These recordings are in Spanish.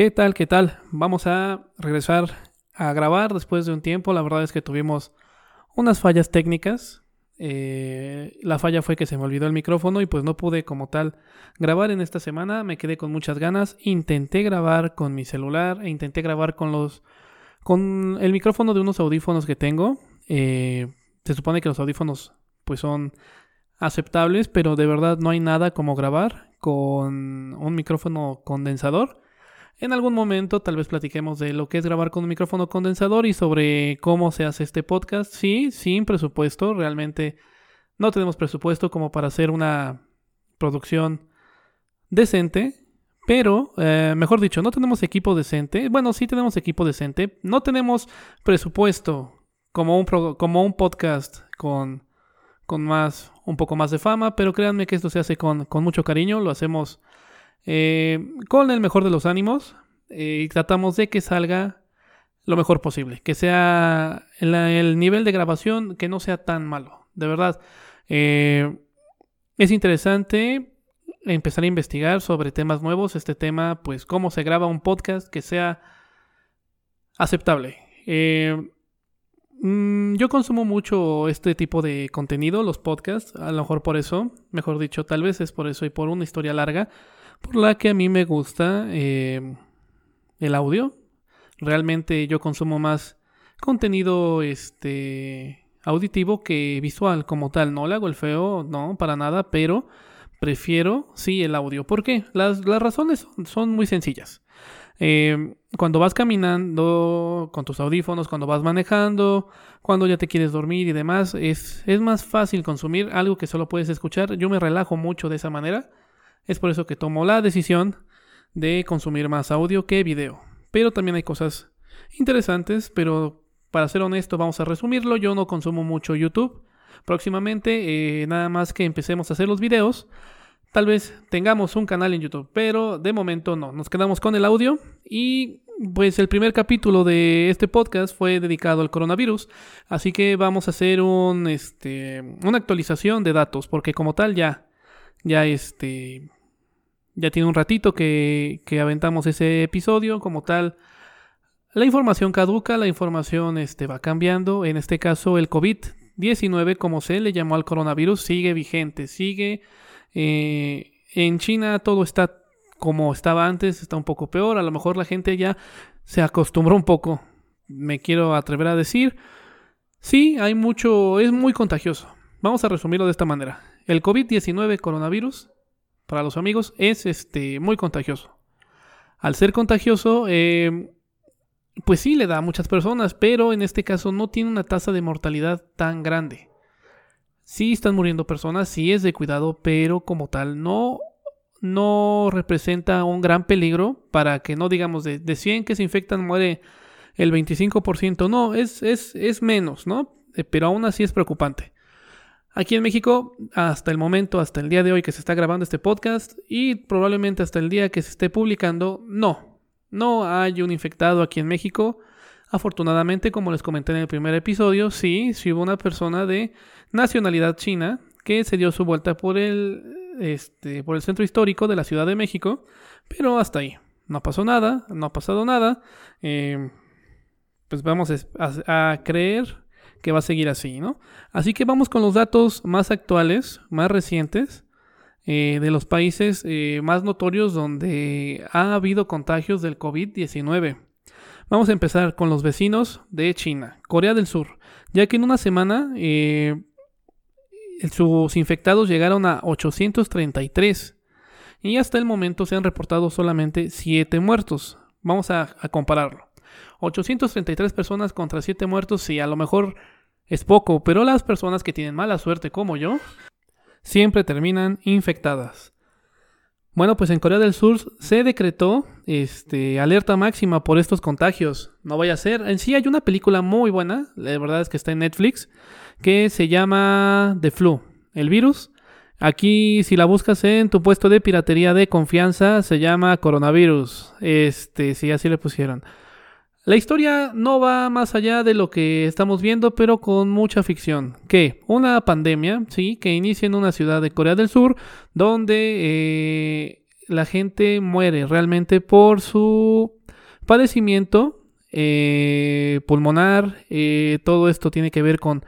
¿Qué tal? ¿Qué tal? Vamos a regresar a grabar después de un tiempo. La verdad es que tuvimos unas fallas técnicas. Eh, la falla fue que se me olvidó el micrófono y pues no pude como tal grabar en esta semana. Me quedé con muchas ganas. Intenté grabar con mi celular e intenté grabar con los con el micrófono de unos audífonos que tengo. Eh, se supone que los audífonos pues son aceptables, pero de verdad no hay nada como grabar con un micrófono condensador. En algún momento tal vez platiquemos de lo que es grabar con un micrófono condensador y sobre cómo se hace este podcast. Sí, sin presupuesto, realmente no tenemos presupuesto como para hacer una producción decente, pero, eh, mejor dicho, no tenemos equipo decente. Bueno, sí tenemos equipo decente. No tenemos presupuesto como un, como un podcast con, con más, un poco más de fama, pero créanme que esto se hace con, con mucho cariño. Lo hacemos eh, con el mejor de los ánimos eh, y tratamos de que salga lo mejor posible, que sea el, nivel de grabación que no sea tan malo, de verdad. Eh, es interesante empezar a investigar sobre temas nuevos, este tema, pues cómo se graba un podcast que sea aceptable. Mm, yo consumo mucho este tipo de contenido, los podcasts, a lo mejor por eso, mejor dicho, tal vez es por eso y por una historia larga por la que a mí me gusta eh, el audio. Realmente yo consumo más contenido este auditivo que visual como tal. No le hago el feo, no, para nada, pero prefiero sí el audio. ¿Por qué? Las, razones son, muy sencillas. Eh, cuando vas caminando con tus audífonos, cuando vas manejando, cuando ya te quieres dormir y demás, es, es más fácil consumir algo que solo puedes escuchar. Yo me relajo mucho de esa manera. Es por eso que tomo la decisión de consumir más audio que video. Pero también hay cosas interesantes, pero para ser honesto vamos a resumirlo. Yo no consumo mucho YouTube. Próximamente, eh, nada más que empecemos a hacer los videos, tal vez tengamos un canal en YouTube, pero de momento no. Nos quedamos con el audio y pues el primer capítulo de este podcast fue dedicado al coronavirus, así que vamos a hacer un, este, una actualización de datos, porque como tal ya ya este. Ya tiene un ratito que, aventamos ese episodio. Como tal. La información caduca, la información este, va cambiando. En este caso, el COVID-19, como se le llamó al coronavirus, sigue vigente. Sigue. Eh, en China todo está como estaba antes, está un poco peor. A lo mejor la gente ya se acostumbró un poco. Me quiero atrever a decir. Sí, hay mucho. Es muy contagioso. Vamos a resumirlo de esta manera. El COVID-19 coronavirus, para los amigos, es este, muy contagioso. Al ser contagioso, eh, pues sí le da a muchas personas, pero en este caso no tiene una tasa de mortalidad tan grande. Sí están muriendo personas, sí es de cuidado, pero como tal no, no representa un gran peligro para que no digamos de, de 100 que se infectan muere el 25%, no, es, es, es menos, ¿no? Eh, pero aún así es preocupante. Aquí en México, hasta el momento, hasta el día de hoy que se está grabando este podcast y probablemente hasta el día que se esté publicando, no, no hay un infectado aquí en México. Afortunadamente, como les comenté en el primer episodio, sí, sí hubo una persona de nacionalidad china que se dio su vuelta por el, este, por el centro histórico de la Ciudad de México, pero hasta ahí. No pasó nada, no ha pasado nada. Eh, pues vamos a, a creer que va a seguir así, ¿no? Así que vamos con los datos más actuales, más recientes, eh, de los países eh, más notorios donde ha habido contagios del COVID-19. Vamos a empezar con los vecinos de China, Corea del Sur, ya que en una semana eh, sus infectados llegaron a 833 y hasta el momento se han reportado solamente 7 muertos. Vamos a, a compararlo. 833 personas contra 7 muertos, sí, a lo mejor es poco, pero las personas que tienen mala suerte como yo, siempre terminan infectadas. Bueno, pues en Corea del Sur se decretó este, alerta máxima por estos contagios. No vaya a ser. En sí hay una película muy buena, la verdad es que está en Netflix, que se llama The Flu, el virus. Aquí, si la buscas en tu puesto de piratería de confianza, se llama coronavirus. Este, si así le pusieron. La historia no va más allá de lo que estamos viendo, pero con mucha ficción. Que una pandemia, sí, que inicia en una ciudad de Corea del Sur, donde eh, la gente muere realmente por su padecimiento eh, pulmonar. Eh, todo esto tiene que ver con,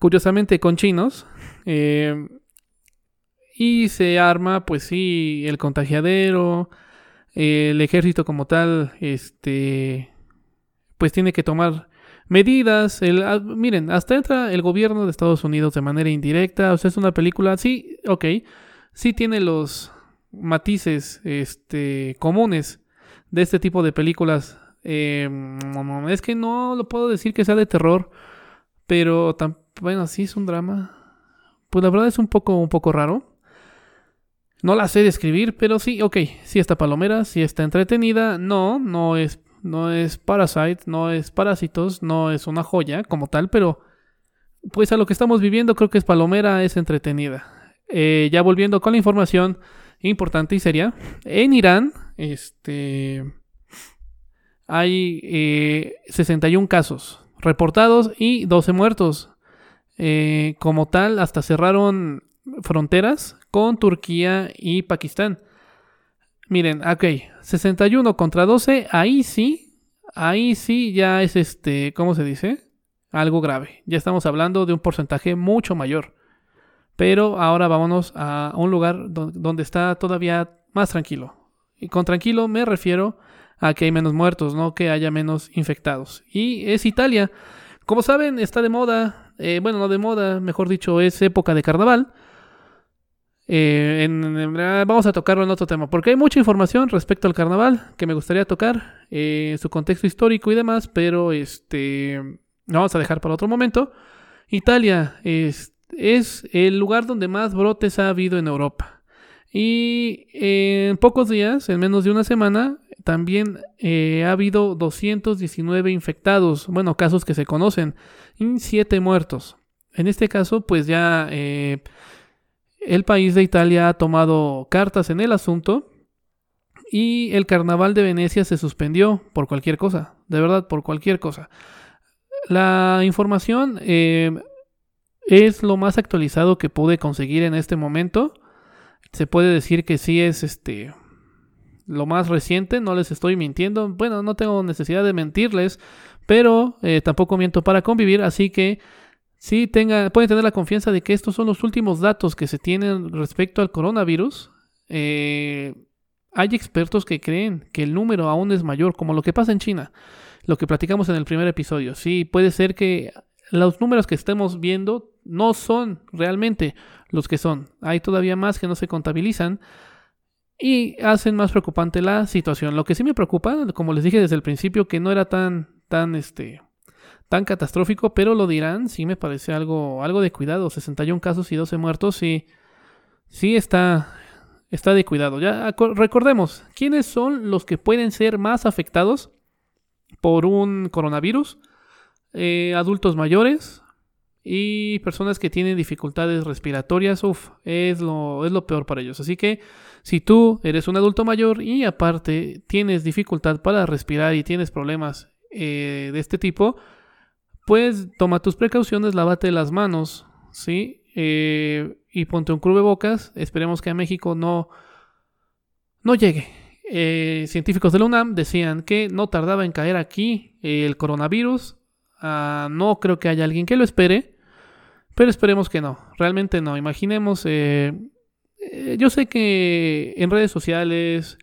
curiosamente, con chinos. Eh, y se arma, pues sí, el contagiadero, el ejército como tal, este, pues tiene que tomar medidas. El, ah, miren, hasta entra el gobierno de Estados Unidos de manera indirecta. O sea, es una película, sí, ok, sí tiene los matices este, comunes de este tipo de películas. Em, es que no lo puedo decir que sea de terror, pero tan, bueno, sí es un drama. Pues la verdad es un poco, un poco raro. No la sé describir, pero sí, ok, sí está palomera, sí está entretenida. No, no es, no es Parasite, no es Parásitos, no es una joya como tal, pero pues a lo que estamos viviendo creo que es palomera, es entretenida. Eh, ya volviendo con la información importante y seria, en Irán, este, hay 61 eh, casos reportados y 12 muertos. Eh, como tal, hasta cerraron fronteras con Turquía y Pakistán. Miren, ok, 61 contra 12, ahí sí, ahí sí ya es este, ¿cómo se dice? Algo grave. Ya estamos hablando de un porcentaje mucho mayor. Pero ahora vámonos a un lugar donde está todavía más tranquilo. Y con tranquilo me refiero a que hay menos muertos, no que haya menos infectados. Y es Italia. Como saben, está de moda, eh, bueno, no de moda, mejor dicho, es época de carnaval. Eh, vamos a tocarlo en otro tema, porque hay mucha información respecto al carnaval que me gustaría tocar, eh, su contexto histórico y demás, pero este, vamos a dejar para otro momento. Italia es, el lugar donde más brotes ha habido en Europa. Y en pocos días, en menos de una semana, también eh, ha habido 219 infectados, bueno, casos que se conocen, y 7 muertos. En este caso, pues ya eh, el país de Italia ha tomado cartas en el asunto y el carnaval de Venecia se suspendió por cualquier cosa, de verdad, por cualquier cosa. La información eh, es lo más actualizado que pude conseguir en este momento. Se puede decir que sí es este lo más reciente, no les estoy mintiendo. Bueno, no tengo necesidad de mentirles, pero eh, tampoco miento para convivir, así que sí tenga, pueden tener la confianza de que estos son los últimos datos que se tienen respecto al coronavirus. Eh, hay expertos que creen que el número aún es mayor, como lo que pasa en China, lo que platicamos en el primer episodio. Sí, puede ser que los números que estemos viendo no son realmente los que son. Hay todavía más que no se contabilizan y hacen más preocupante la situación. Lo que sí me preocupa, como les dije desde el principio, que no era tan, tan, este, tan catastrófico, pero lo dirán, sí me parece algo, algo de cuidado. 61 casos y 12 muertos, sí, sí está, está de cuidado. Ya recordemos, ¿quiénes son los que pueden ser más afectados por un coronavirus? Eh, adultos mayores, y personas que tienen dificultades respiratorias, uff, es lo, es lo peor para ellos. Así que si tú eres un adulto mayor y aparte tienes dificultad para respirar y tienes problemas eh, de este tipo, pues toma tus precauciones, lávate las manos, ¿sí? Eh, y ponte un bocas. Esperemos que a México no, no llegue. Eh, científicos de la UNAM decían que no tardaba en caer aquí el coronavirus. Ah, no creo que haya alguien que lo espere. Pero esperemos que no, realmente no. Imaginemos, eh, eh, yo sé que en redes sociales,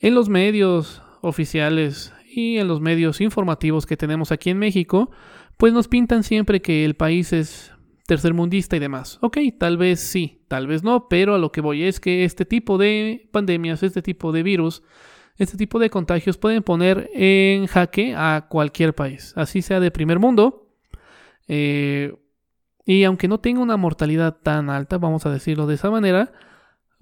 en los medios oficiales y en los medios informativos que tenemos aquí en México, pues nos pintan siempre que el país es tercermundista y demás. Ok, tal vez sí, tal vez no, pero a lo que voy es que este tipo de pandemias, este tipo de virus, este tipo de contagios pueden poner en jaque a cualquier país, así sea de primer mundo. Eh, y aunque no tenga una mortalidad tan alta, vamos a decirlo de esa manera,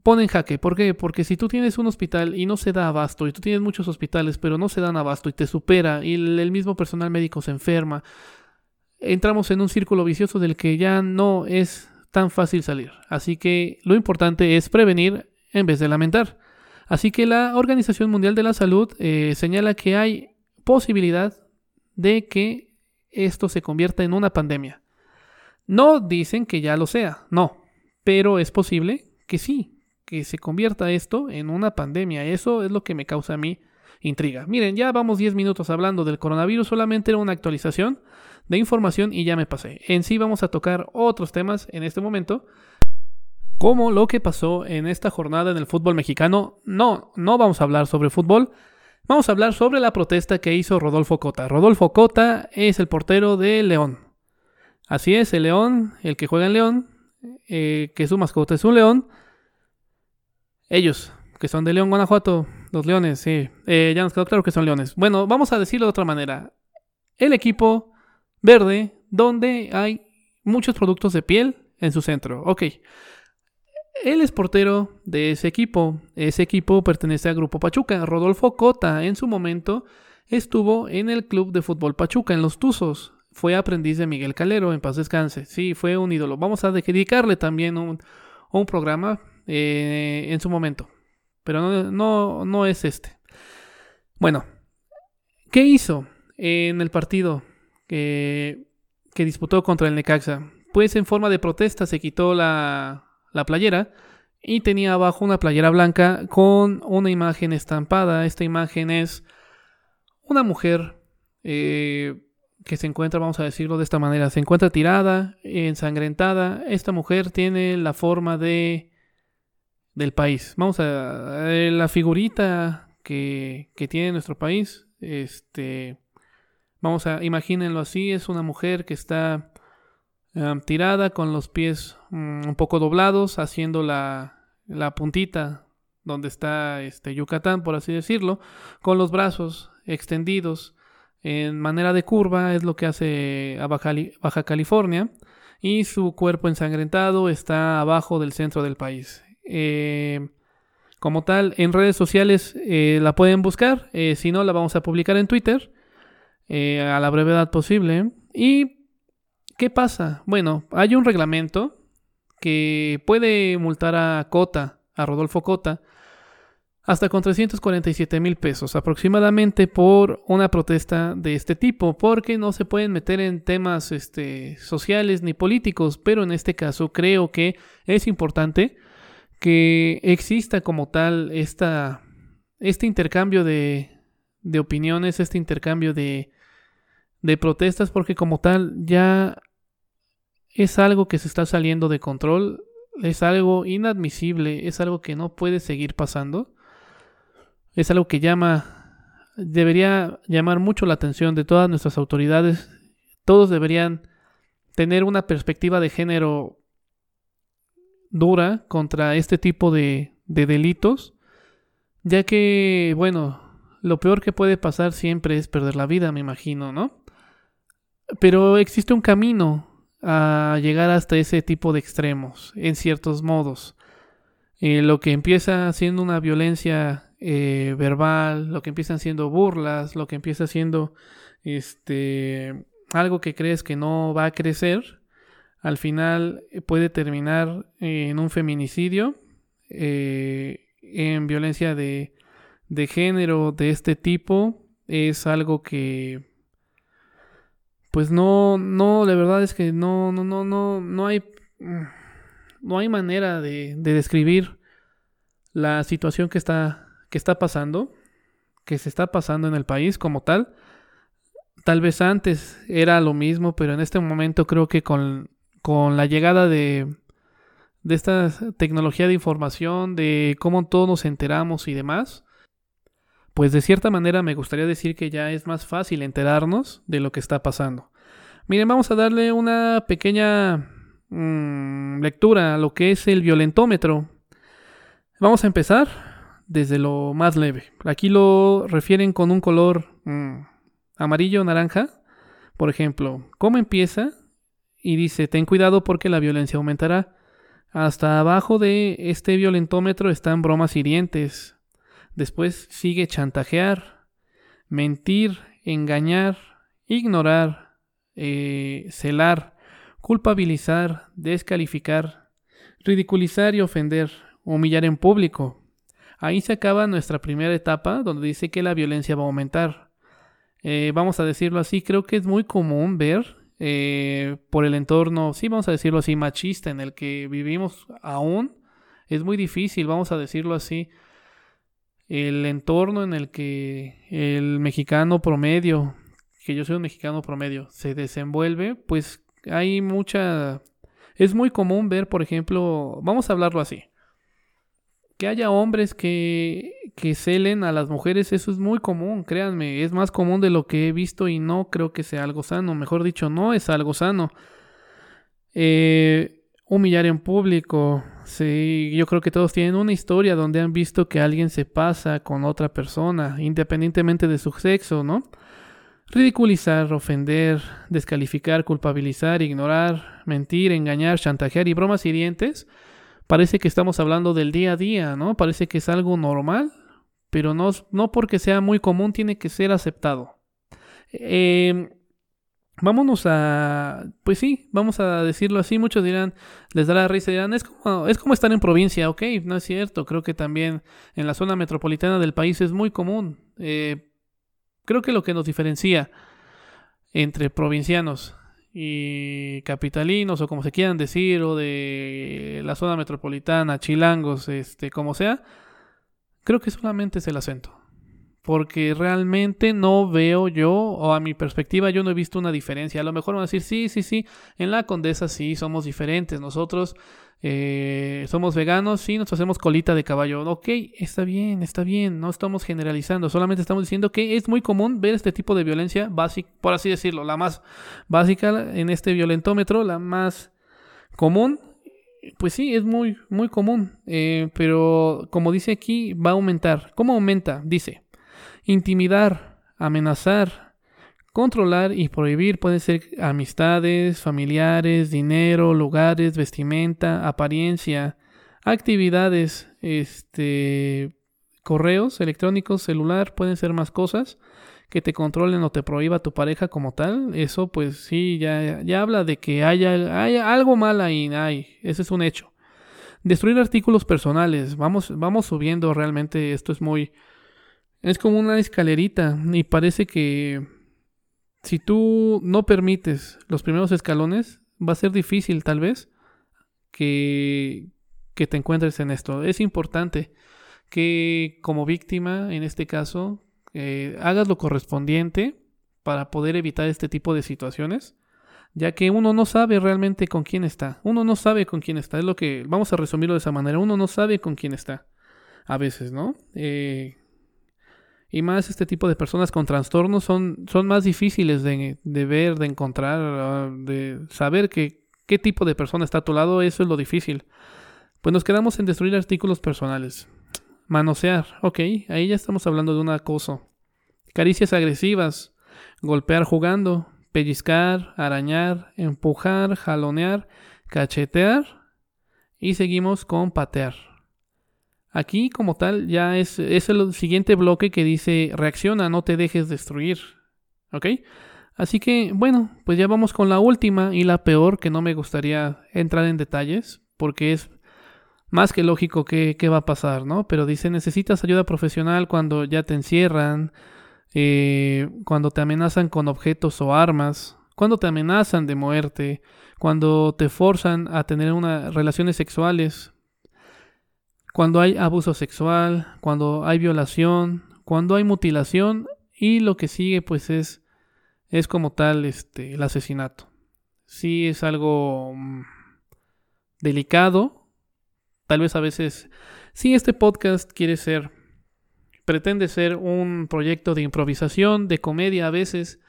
pone en jaque. ¿Por qué? Porque si tú tienes un hospital y no se da abasto, y tú tienes muchos hospitales pero no se dan abasto y te supera, y el, mismo personal médico se enferma, entramos en un círculo vicioso del que ya no es tan fácil salir. Así que lo importante es prevenir en vez de lamentar. Así que la Organización Mundial de la Salud eh, señala que hay posibilidad de que esto se convierta en una pandemia. No dicen que ya lo sea, no, pero es posible que sí, que se convierta esto en una pandemia. Eso es lo que me causa a mí intriga. Miren, ya vamos 10 minutos hablando del coronavirus, solamente era una actualización de información y ya me pasé. En sí vamos a tocar otros temas en este momento, como lo que pasó en esta jornada en el fútbol mexicano. No, no vamos a hablar sobre fútbol, vamos a hablar sobre la protesta que hizo Rodolfo Cota. Rodolfo Cota es el portero de León. Así es, el León, el que juega en León, eh, que su mascota es un león. Ellos, que son de León, Guanajuato, los leones, sí. Eh, ya nos quedó claro que son leones. Bueno, vamos a decirlo de otra manera. El equipo verde, donde hay muchos productos de piel en su centro. Ok. Él es portero de ese equipo. Ese equipo pertenece al Grupo Pachuca. Rodolfo Cota, en su momento, estuvo en el Club de Fútbol Pachuca, en Los Tuzos. Fue aprendiz de Miguel Calero, en paz descanse. Sí, fue un ídolo. Vamos a dedicarle también un, programa eh, en su momento. Pero no, no, es este. Bueno, ¿qué hizo en el partido que, que disputó contra el Necaxa? Pues en forma de protesta se quitó la, la playera y tenía abajo una playera blanca con una imagen estampada. Esta imagen es una mujer eh, que se encuentra, vamos a decirlo de esta manera, se encuentra tirada, ensangrentada. Esta mujer tiene la forma de del país. Vamos a, eh, la figurita que, que, tiene nuestro país. Este, vamos a, imagínenlo así, es una mujer que está em, tirada con los pies mm, un poco doblados, haciendo la, la puntita donde está este Yucatán, por así decirlo, con los brazos extendidos en manera de curva, es lo que hace a Baja, Baja California, y su cuerpo ensangrentado está abajo del centro del país. Eh, como tal, en redes sociales eh, la pueden buscar. Eh, si no, la vamos a publicar en Twitter a la brevedad posible. ¿Y qué pasa? Bueno, hay un reglamento que puede multar a Cota, a Rodolfo Cota, hasta con 347 mil pesos aproximadamente por una protesta de este tipo, porque no se pueden meter en temas este, sociales ni políticos, pero en este caso creo que es importante que exista como tal este intercambio de, de opiniones, este intercambio de, de protestas, porque como tal ya es algo que se está saliendo de control, es algo inadmisible, es algo que no puede seguir pasando, es algo que llama, debería llamar mucho la atención de todas nuestras autoridades, todos deberían tener una perspectiva de género dura contra este tipo de, de delitos, ya que, bueno, lo peor que puede pasar siempre es perder la vida, me imagino, ¿no? Pero existe un camino a llegar hasta ese tipo de extremos, en ciertos modos. Eh, lo que empieza siendo una violencia eh, verbal, lo que empiezan siendo burlas, lo que empieza siendo este algo que crees que no va a crecer, al final eh, puede terminar en un feminicidio, eh, en violencia de, de género de este tipo. Es algo que pues no, no, la verdad es que no, no, no, no, no hay, no hay manera de, de describir la situación que está, que está pasando, que se está pasando en el país como tal. Tal vez antes era lo mismo, pero en este momento creo que con con la llegada de, de esta tecnología de información, de cómo todos nos enteramos y demás, pues de cierta manera me gustaría decir que ya es más fácil enterarnos de lo que está pasando. Miren, vamos a darle una pequeña mm, lectura a lo que es el violentómetro. Vamos a empezar desde lo más leve. Aquí lo refieren con un color mm, amarillo naranja. Por ejemplo, ¿cómo empieza? Y dice, ten cuidado porque la violencia aumentará. Hasta abajo de este violentómetro están bromas hirientes. Después sigue chantajear, mentir, engañar, ignorar, eh, celar, culpabilizar, descalificar, ridiculizar y ofender, humillar en público. Ahí se acaba nuestra primera etapa donde dice que la violencia va a aumentar. Eh, vamos a decirlo así, creo que es muy común ver eh, por el entorno, sí vamos a decirlo así, machista en el que vivimos aún Es muy difícil, vamos a decirlo así. El entorno en el que el mexicano promedio, que yo soy un mexicano promedio, se desenvuelve, pues hay mucha... Es muy común ver, por ejemplo, vamos a hablarlo así que haya hombres que, que celen a las mujeres, eso es muy común, créanme, es más común de lo que he visto y no creo que sea algo sano, mejor dicho, no es algo sano. Eh, humillar en público, sí, yo creo que todos tienen una historia donde han visto que alguien se pasa con otra persona, independientemente de su sexo, ¿no? Ridiculizar, ofender, descalificar, culpabilizar, ignorar, mentir, engañar, chantajear y bromas hirientes parece que estamos hablando del día a día, ¿no? Parece que es algo normal, pero no, no porque sea muy común tiene que ser aceptado. Eh, vámonos a, pues sí, vamos a decirlo así, muchos dirán, les dará risa, dirán, es como, es como estar en provincia, ok, no es cierto, creo que también en la zona metropolitana del país es muy común. Eh, creo que lo que nos diferencia entre provincianos y capitalinos o como se quieran decir o de la zona metropolitana, chilangos, este, como sea, creo que solamente es el acento. Porque realmente no veo yo, o a mi perspectiva, yo no he visto una diferencia. A lo mejor van a decir, sí, sí, sí, en la condesa sí somos diferentes. Nosotros eh, somos veganos, sí, nos hacemos colita de caballo. Ok, está bien, está bien, no estamos generalizando, solamente estamos diciendo que es muy común ver este tipo de violencia por así decirlo, la más básica en este violentómetro, la más común. Pues sí, es muy, muy común, eh, pero como dice aquí, va a aumentar. ¿Cómo aumenta? Dice, intimidar, amenazar, Controlar y prohibir pueden ser amistades, familiares, dinero, lugares, vestimenta, apariencia, actividades, este, correos electrónicos, celular, pueden ser más cosas que te controlen o te prohíba tu pareja como tal. Eso pues sí, ya, ya habla de que haya, haya algo mal ahí, hay, ese es un hecho. Destruir artículos personales, vamos, vamos subiendo realmente, esto es muy... Es como una escalerita y parece que si tú no permites los primeros escalones, va a ser difícil tal vez que, que te encuentres en esto. Es importante que como víctima, en este caso, eh, hagas lo correspondiente para poder evitar este tipo de situaciones, ya que uno no sabe realmente con quién está. Uno no sabe con quién está. Es lo que vamos a resumirlo de esa manera. Uno no sabe con quién está. A veces, ¿no? Eh, y más este tipo de personas con trastornos son, son más difíciles de, ver, de encontrar, ah, de saber que, qué tipo de persona está a tu lado, eso es lo difícil. Pues nos quedamos en destruir artículos personales. Manosear, ok, ahí ya estamos hablando de un acoso. Caricias agresivas, golpear jugando, pellizcar, arañar, empujar, jalonear, cachetear y seguimos con patear. Aquí como tal ya es, es el siguiente bloque que dice reacciona, no te dejes destruir. ¿Ok? Así que bueno, pues ya vamos con la última y la peor que no me gustaría entrar en detalles porque es más que lógico que, va a pasar, ¿no? Pero dice necesitas ayuda profesional cuando ya te encierran, eh, cuando te amenazan con objetos o armas, cuando te amenazan de muerte, cuando te forzan a tener una, relaciones sexuales cuando hay abuso sexual, cuando hay violación, cuando hay mutilación y lo que sigue pues es es como tal este el asesinato. Sí es algo mm, delicado. Tal vez a veces sí este podcast quiere ser pretende ser un proyecto de improvisación, de comedia a veces,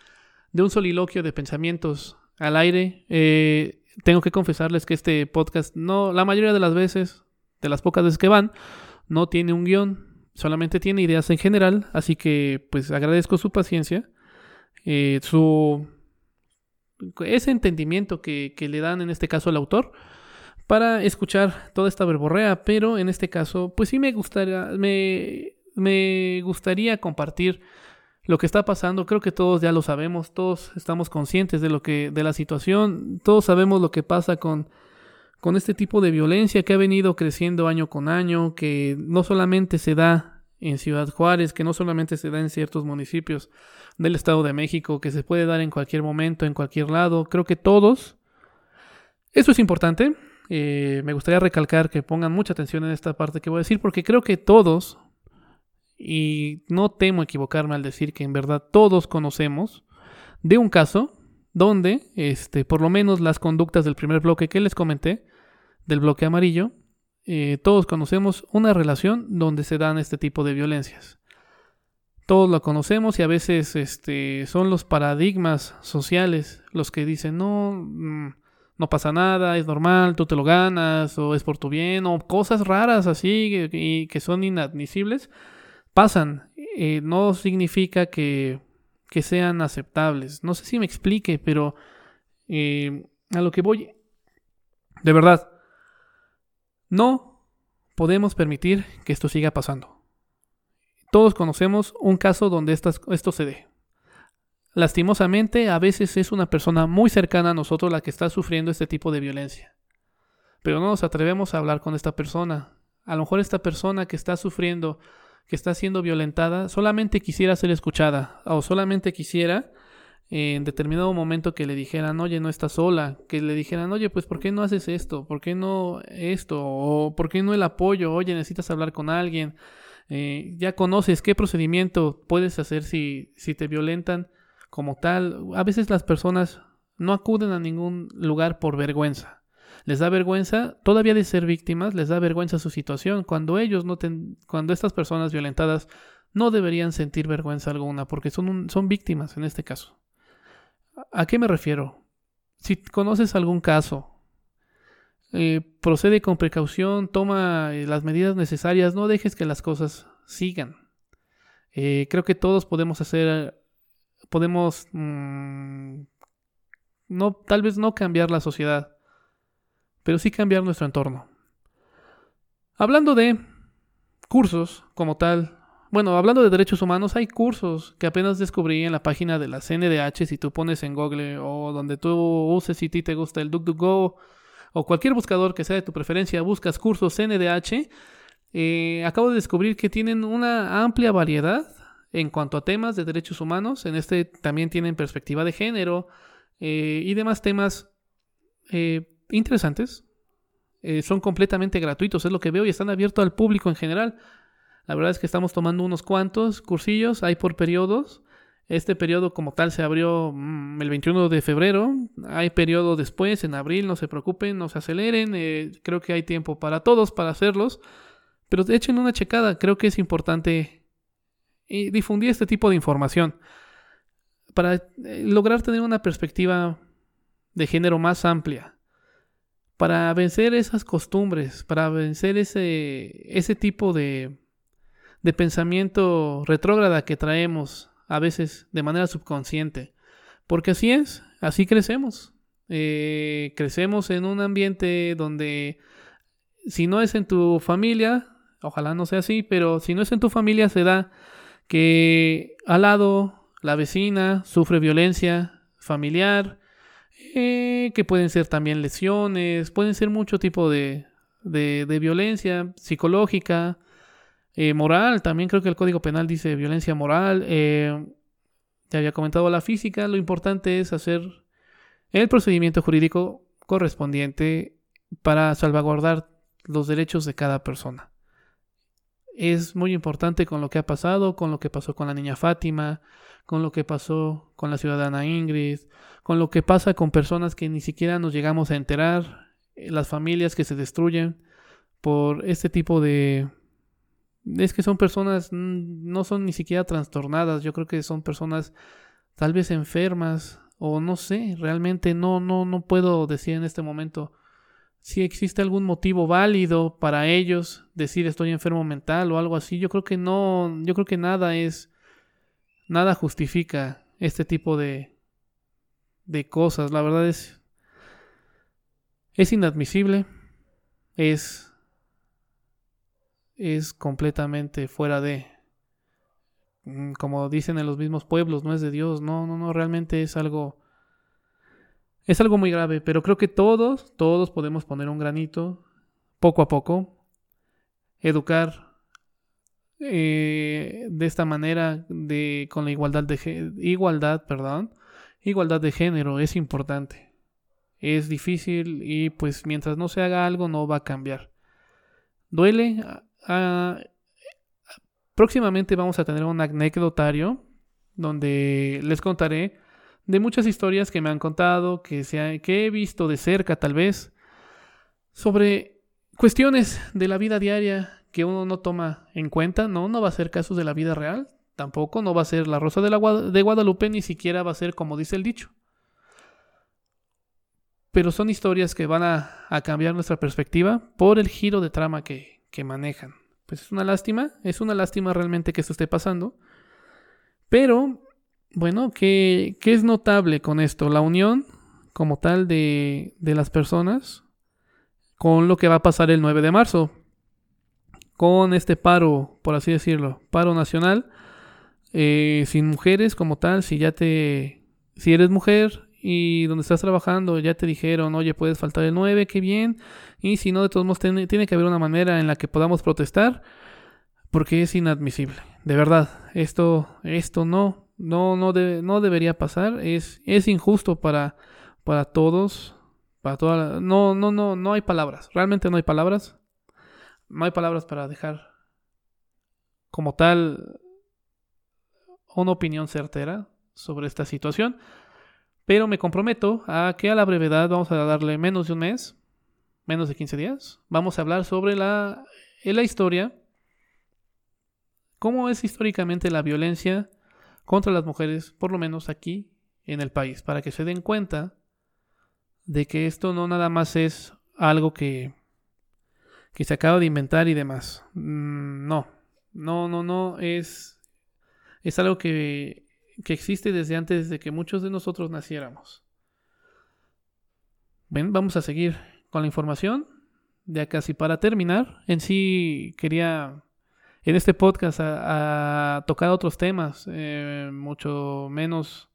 de un soliloquio de pensamientos al aire. Eh, tengo que confesarles que este podcast no, la mayoría de las veces, de las pocas veces que van, no tiene un guion, solamente tiene ideas en general, así que pues agradezco su paciencia, eh, su ese entendimiento que, le dan en este caso al autor para escuchar toda esta verborrea, pero en este caso pues sí me gustaría, me, me gustaría compartir lo que está pasando, creo que todos ya lo sabemos, todos estamos conscientes de lo que de la situación, todos sabemos lo que pasa con con este tipo de violencia que ha venido creciendo año con año, que no solamente se da en Ciudad Juárez, que no solamente se da en ciertos municipios del Estado de México, que se puede dar en cualquier momento, en cualquier lado, creo que todos. Eso es importante, eh, me gustaría recalcar que pongan mucha atención en esta parte que voy a decir, porque creo que todos, y no temo equivocarme al decir que en verdad todos conocemos de un caso donde, este, por lo menos las conductas del primer bloque que les comenté, del bloque amarillo, eh, todos conocemos una relación donde se dan este tipo de violencias. Todos lo conocemos y a veces este, son los paradigmas sociales los que dicen, no, mm, no pasa nada, es normal, tú te lo ganas, o es por tu bien, o cosas raras así y que son inadmisibles, pasan. Eh, no significa que, que, sean aceptables. No sé si me explique, pero eh, a lo que voy, de verdad, no podemos permitir que esto siga pasando. Todos conocemos un caso donde esto se dé. Lastimosamente, a veces es una persona muy cercana a nosotros la que está sufriendo este tipo de violencia. Pero no nos atrevemos a hablar con esta persona. A lo mejor esta persona que está sufriendo, que está siendo violentada, solamente quisiera ser escuchada o solamente quisiera en determinado momento que le dijeran, oye, no estás sola, que le dijeran, oye, pues ¿por qué no haces esto? ¿Por qué no esto? ¿O por qué no el apoyo? Oye, necesitas hablar con alguien. Eh, ya conoces qué procedimiento puedes hacer si, si te violentan como tal. A veces las personas no acuden a ningún lugar por vergüenza. Les da vergüenza todavía de ser víctimas, les da vergüenza su situación, cuando ellos no cuando estas personas violentadas no deberían sentir vergüenza alguna, porque son, son víctimas en este caso. ¿A qué me refiero? Si conoces algún caso, eh, procede con precaución, toma eh, las medidas necesarias, no dejes que las cosas sigan. Eh, creo que todos podemos hacer podemos mm, no tal vez no cambiar la sociedad, pero sí cambiar nuestro entorno. Hablando de cursos como tal, bueno, hablando de derechos humanos, hay cursos que apenas descubrí en la página de la CNDH. Si tú pones en Google o donde tú uses si ti te gusta el DuckDuckGo o cualquier buscador que sea de tu preferencia, buscas cursos CNDH. Eh, acabo de descubrir que tienen una amplia variedad en cuanto a temas de derechos humanos. En este también tienen perspectiva de género eh, y demás temas eh, interesantes. Eh, son completamente gratuitos, es lo que veo, y están abiertos al público en general. La verdad es que estamos tomando unos cuantos cursillos, hay por periodos. Este periodo como tal se abrió mm, el 21 de febrero. Hay periodo después, en abril, no se preocupen, no se aceleren. creo que hay tiempo para todos para hacerlos. Pero echen una checada, creo que es importante y difundir este tipo de información para eh, lograr tener una perspectiva de género más amplia, para vencer esas costumbres, para vencer ese, ese tipo de, de pensamiento retrógrada que traemos a veces de manera subconsciente. Porque así es, así crecemos. Eh, crecemos en un ambiente donde si no es en tu familia, ojalá no sea así, pero si no es en tu familia se da que al lado la vecina sufre violencia familiar, eh, que pueden ser también lesiones, pueden ser mucho tipo de, de, violencia psicológica, eh, moral, también creo que el Código Penal dice violencia moral. Eh, te había comentado la física, lo importante es hacer el procedimiento jurídico correspondiente para salvaguardar los derechos de cada persona es muy importante con lo que ha pasado, con lo que pasó con la niña Fátima, con lo que pasó con la ciudadana Ingrid, con lo que pasa con personas que ni siquiera nos llegamos a enterar, eh, las familias que se destruyen por este tipo de... Es que son personas, no son ni siquiera trastornadas, yo creo que son personas tal vez enfermas o no sé, realmente no, no, no puedo decir en este momento si existe algún motivo válido para ellos decir estoy enfermo mental o algo así. Yo creo que no, yo creo que nada es, nada justifica este tipo de, de cosas. La verdad es, es inadmisible, es, es completamente fuera de, mm, como dicen en los mismos pueblos, no es de Dios, no, no, no, realmente es algo es algo muy grave, pero creo que todos, todos podemos poner un granito poco a poco, educar eh, de esta manera de con la igualdad de igualdad, perdón, igualdad de género es importante. Es difícil y pues mientras no se haga algo no va a cambiar. Duele. próximamente vamos a tener un anecdotario donde les contaré de muchas historias que me han contado, que, se que he visto de cerca tal vez, sobre cuestiones de la vida diaria que uno no toma en cuenta. No, no va a ser casos de la vida real, tampoco, no va a ser la Rosa de, la de Guadalupe, ni siquiera va a ser como dice el dicho. Pero son historias que van a, cambiar nuestra perspectiva por el giro de trama que, manejan. Pues es una lástima, es una lástima realmente que esto esté pasando. Pero, bueno, ¿qué, ¿qué, es notable con esto? La unión como tal de, de las personas con lo que va a pasar el 9 de marzo. Con este paro, por así decirlo, paro nacional, eh, sin mujeres como tal, si ya te, si eres mujer y donde estás trabajando ya te dijeron, oye, puedes faltar el 9, qué bien, y si no, de todos modos, tiene, que haber una manera en la que podamos protestar, porque es inadmisible, de verdad, esto, esto no, no, no, no debería pasar, es, es injusto para, para todos, para toda no, no, no, no hay palabras, realmente no hay palabras, no hay palabras para dejar como tal una opinión certera sobre esta situación, pero me comprometo a que a la brevedad vamos a darle menos de un mes, menos de 15 días, vamos a hablar sobre la, la historia, cómo es históricamente la violencia contra las mujeres, por lo menos aquí en el país, para que se den cuenta de que esto no nada más es algo que, que se acaba de inventar y demás. Mm, no, no, no, no, es, es algo que, que existe desde antes de que muchos de nosotros naciéramos. Ven, vamos a seguir con la información. Ya casi para terminar, en sí quería en este podcast a, tocar otros temas eh, mucho menos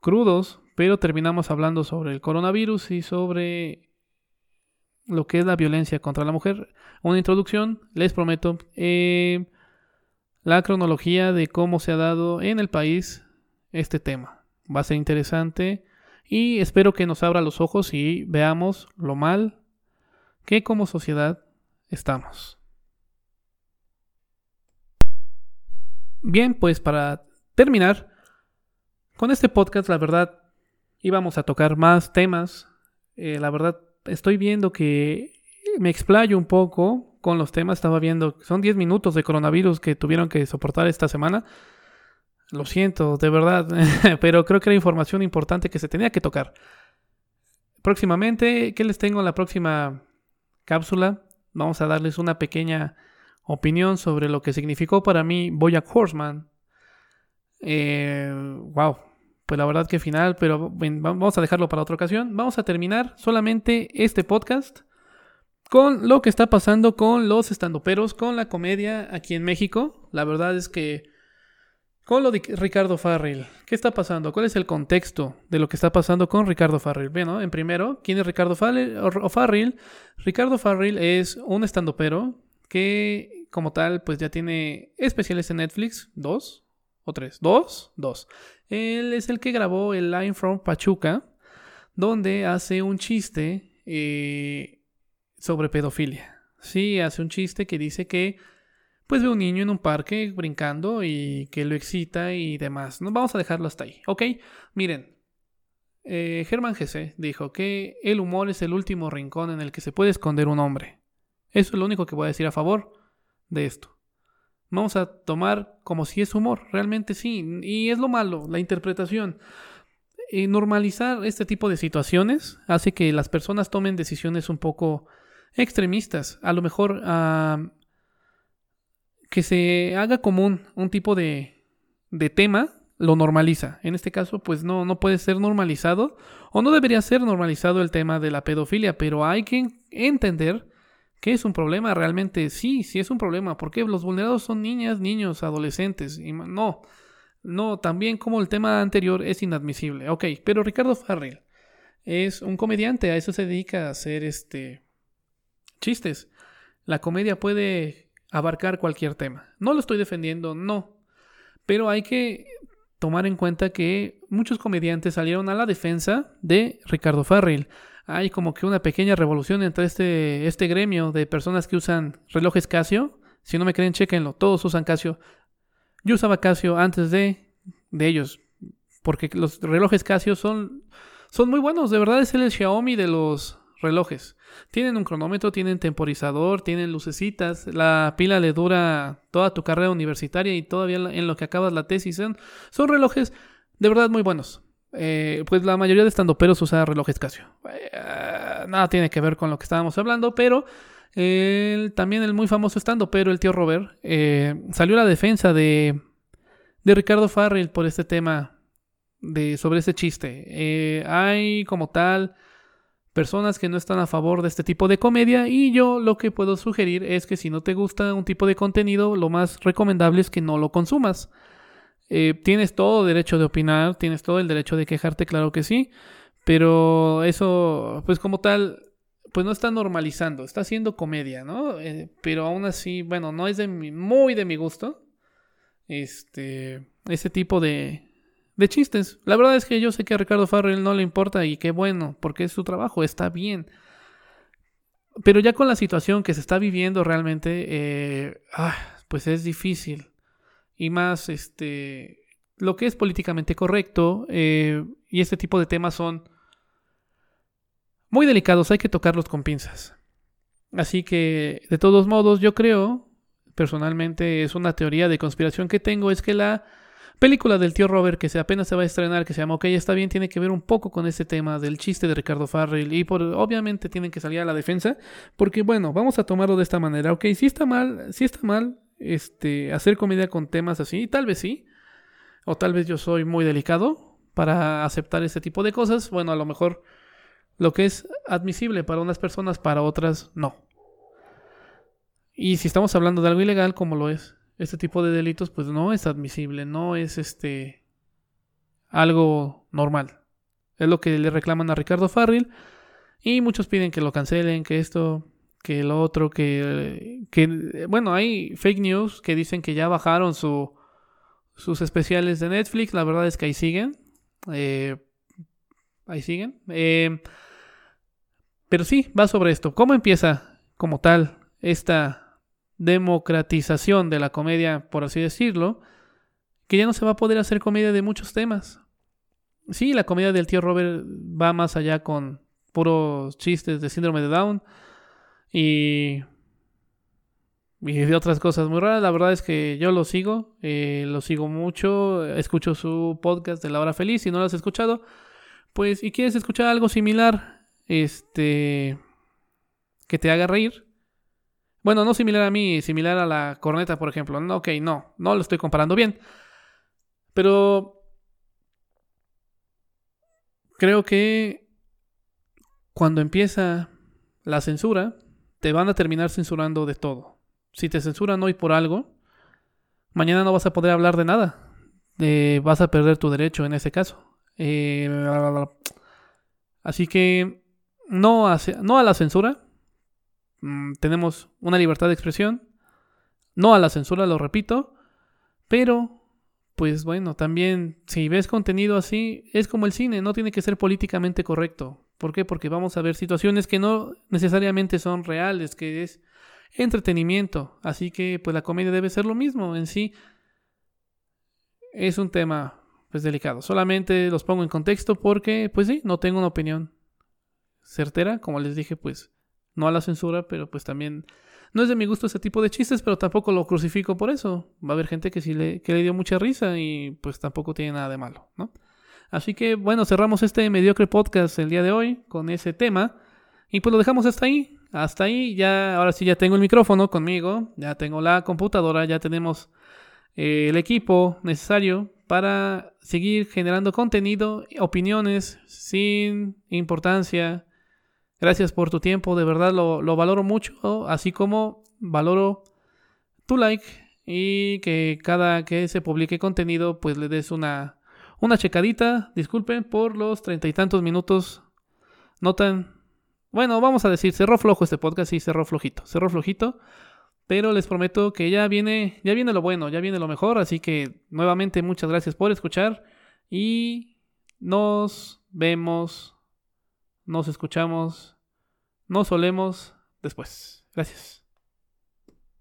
crudos, pero terminamos hablando sobre el coronavirus y sobre lo que es la violencia contra la mujer. Una introducción, les prometo, eh, la cronología de cómo se ha dado en el país este tema. Va a ser interesante y espero que nos abra los ojos y veamos lo mal que como sociedad estamos. Bien, pues para terminar, con este podcast la verdad íbamos a tocar más temas. Eh, la verdad, estoy viendo que me explayo un poco con los temas. Estaba viendo, son 10 minutos de coronavirus que tuvieron que soportar esta semana. Lo siento, de verdad, pero creo que era información importante que se tenía que tocar. Próximamente, ¿qué les tengo en la próxima cápsula? Vamos a darles una pequeña opinión sobre lo que significó para mí Boyack Horseman. Eh, wow, pues la verdad que final, pero vamos a dejarlo para otra ocasión. Vamos a terminar solamente este podcast con lo que está pasando con los estandoperos, con la comedia aquí en México. La verdad es que con lo de Ricardo Farrell, ¿qué está pasando? ¿Cuál es el contexto de lo que está pasando con Ricardo Farrell? Bueno, en primero, ¿quién es Ricardo Farrell? Ricardo Farrell es un estandopero que como tal pues ya tiene especiales en Netflix, dos o tres, dos, dos. Él es el que grabó el Line from Pachuca, donde hace un chiste eh, sobre pedofilia. Sí, hace un chiste que dice que pues ve un niño en un parque brincando y que lo excita y demás. No, vamos a dejarlo hasta ahí, ¿ok? Miren, eh, Germán Gese dijo que el humor es el último rincón en el que se puede esconder un hombre. Eso es lo único que voy a decir a favor de esto vamos a tomar como si es humor, realmente sí, y es lo malo, la interpretación. Eh, normalizar este tipo de situaciones hace que las personas tomen decisiones un poco extremistas, a lo mejor que se haga común un tipo de, de tema lo normaliza. En este caso, pues no, no puede ser normalizado o no debería ser normalizado el tema de la pedofilia, pero hay que entender ¿Qué es un problema? Realmente sí, sí es un problema. porque los vulnerados son niñas, niños, adolescentes? Y no, no, también como el tema anterior es inadmisible. Ok, pero Ricardo Farrell es un comediante, a eso se dedica a hacer este chistes. La comedia puede abarcar cualquier tema. No lo estoy defendiendo, no. Pero hay que tomar en cuenta que muchos comediantes salieron a la defensa de Ricardo Farrell. Hay como que una pequeña revolución entre este, este gremio de personas que usan relojes Casio. Si no me creen, chequenlo. Todos usan Casio. Yo usaba Casio antes de, de ellos. Porque los relojes Casio son, son muy buenos. De verdad es el Xiaomi de los relojes. Tienen un cronómetro, tienen temporizador, tienen lucecitas. La pila le dura toda tu carrera universitaria y todavía en lo que acabas la tesis. Son, son relojes de verdad muy buenos. Eh, pues la mayoría de estandoperos usa relojes Casio. Eh, nada tiene que ver con lo que estábamos hablando, pero también el muy famoso estandopero, el tío Robert, eh, salió a la defensa de, de Ricardo Farrell por este tema de, sobre ese chiste. hay como tal personas que no están a favor de este tipo de comedia y yo lo que puedo sugerir es que si no te gusta un tipo de contenido, lo más recomendable es que no lo consumas. Eh, tienes todo derecho de opinar, tienes todo el derecho de quejarte, claro que sí, pero eso, pues como tal, pues no está normalizando, está haciendo comedia, ¿no? Eh, pero aún así, bueno, no es de mi, muy de mi gusto, este, ese tipo de, de chistes. La verdad es que yo sé que a Ricardo Farrell no le importa y qué bueno, porque es su trabajo, está bien. Pero ya con la situación que se está viviendo realmente, eh, ah, pues es difícil. Y más, este, lo que es políticamente correcto eh, y este tipo de temas son muy delicados, hay que tocarlos con pinzas. Así que, de todos modos, yo creo, personalmente es una teoría de conspiración que tengo, es que la película del tío Robert que se apenas se va a estrenar, que se llama Ok, está bien, tiene que ver un poco con ese tema del chiste de Ricardo Farrell y por, obviamente tienen que salir a la defensa, porque bueno, vamos a tomarlo de esta manera. Ok, si está mal, si está mal este, hacer comedia con temas así, tal vez sí, o tal vez yo soy muy delicado para aceptar ese tipo de cosas, bueno, a lo mejor lo que es admisible para unas personas, para otras no. Y si estamos hablando de algo ilegal, como lo es este tipo de delitos pues no es admisible, no es este algo normal. Es lo que le reclaman a Ricardo Farril y muchos piden que lo cancelen, que esto, que lo otro, que, que bueno, hay fake news que dicen que ya bajaron su, sus especiales de Netflix, la verdad es que ahí siguen. Eh, ahí siguen. Eh, pero sí, va sobre esto. ¿Cómo empieza como tal esta democratización de la comedia, por así decirlo, que ya no se va a poder hacer comedia de muchos temas. Sí, la comedia del tío Robert va más allá con puros chistes de síndrome de Down y, y de otras cosas muy raras. La verdad es que yo lo sigo, eh, lo sigo mucho, escucho su podcast de La Hora Feliz. Si no lo has escuchado, pues, y quieres escuchar algo similar, este, que te haga reír, bueno, no similar a mí, similar a la corneta, por ejemplo. No, ok, no, no lo estoy comparando bien. Pero creo que cuando empieza la censura, te van a terminar censurando de todo. Si te censuran hoy por algo, mañana no vas a poder hablar de nada. vas a perder tu derecho en ese caso. Eh, así que no, no a la censura, Mm, tenemos una libertad de expresión, no a la censura, lo repito, pero, pues bueno, también si ves contenido así, es como el cine, no tiene que ser políticamente correcto. ¿Por qué? Porque vamos a ver situaciones que no necesariamente son reales, que es entretenimiento. Así que, pues la comedia debe ser lo mismo en sí. Es un tema, pues delicado. Solamente los pongo en contexto porque, pues sí, no tengo una opinión certera. Como les dije, pues no a la censura, pero pues también no es de mi gusto ese tipo de chistes, pero tampoco lo crucifico por eso. Va a haber gente que sí le, que le dio mucha risa y pues tampoco tiene nada de malo, ¿no? Así que bueno, cerramos este mediocre podcast el día de hoy con ese tema y pues lo dejamos hasta ahí. Hasta ahí, ya ahora sí ya tengo el micrófono conmigo, ya tengo la computadora, ya tenemos eh, el equipo necesario para seguir generando contenido, opiniones sin importancia Gracias por tu tiempo, de verdad lo, valoro mucho, así como valoro tu like y que cada que se publique contenido pues le des una, una checadita. Disculpen por los treinta y tantos minutos. No tan... Bueno, vamos a decir, cerró flojo este podcast, sí, cerró flojito. Cerró flojito Pero les prometo que ya viene, ya viene lo bueno, ya viene lo mejor. Así que nuevamente muchas gracias por escuchar. Y nos vemos, nos escuchamos, nos solemos después. Gracias.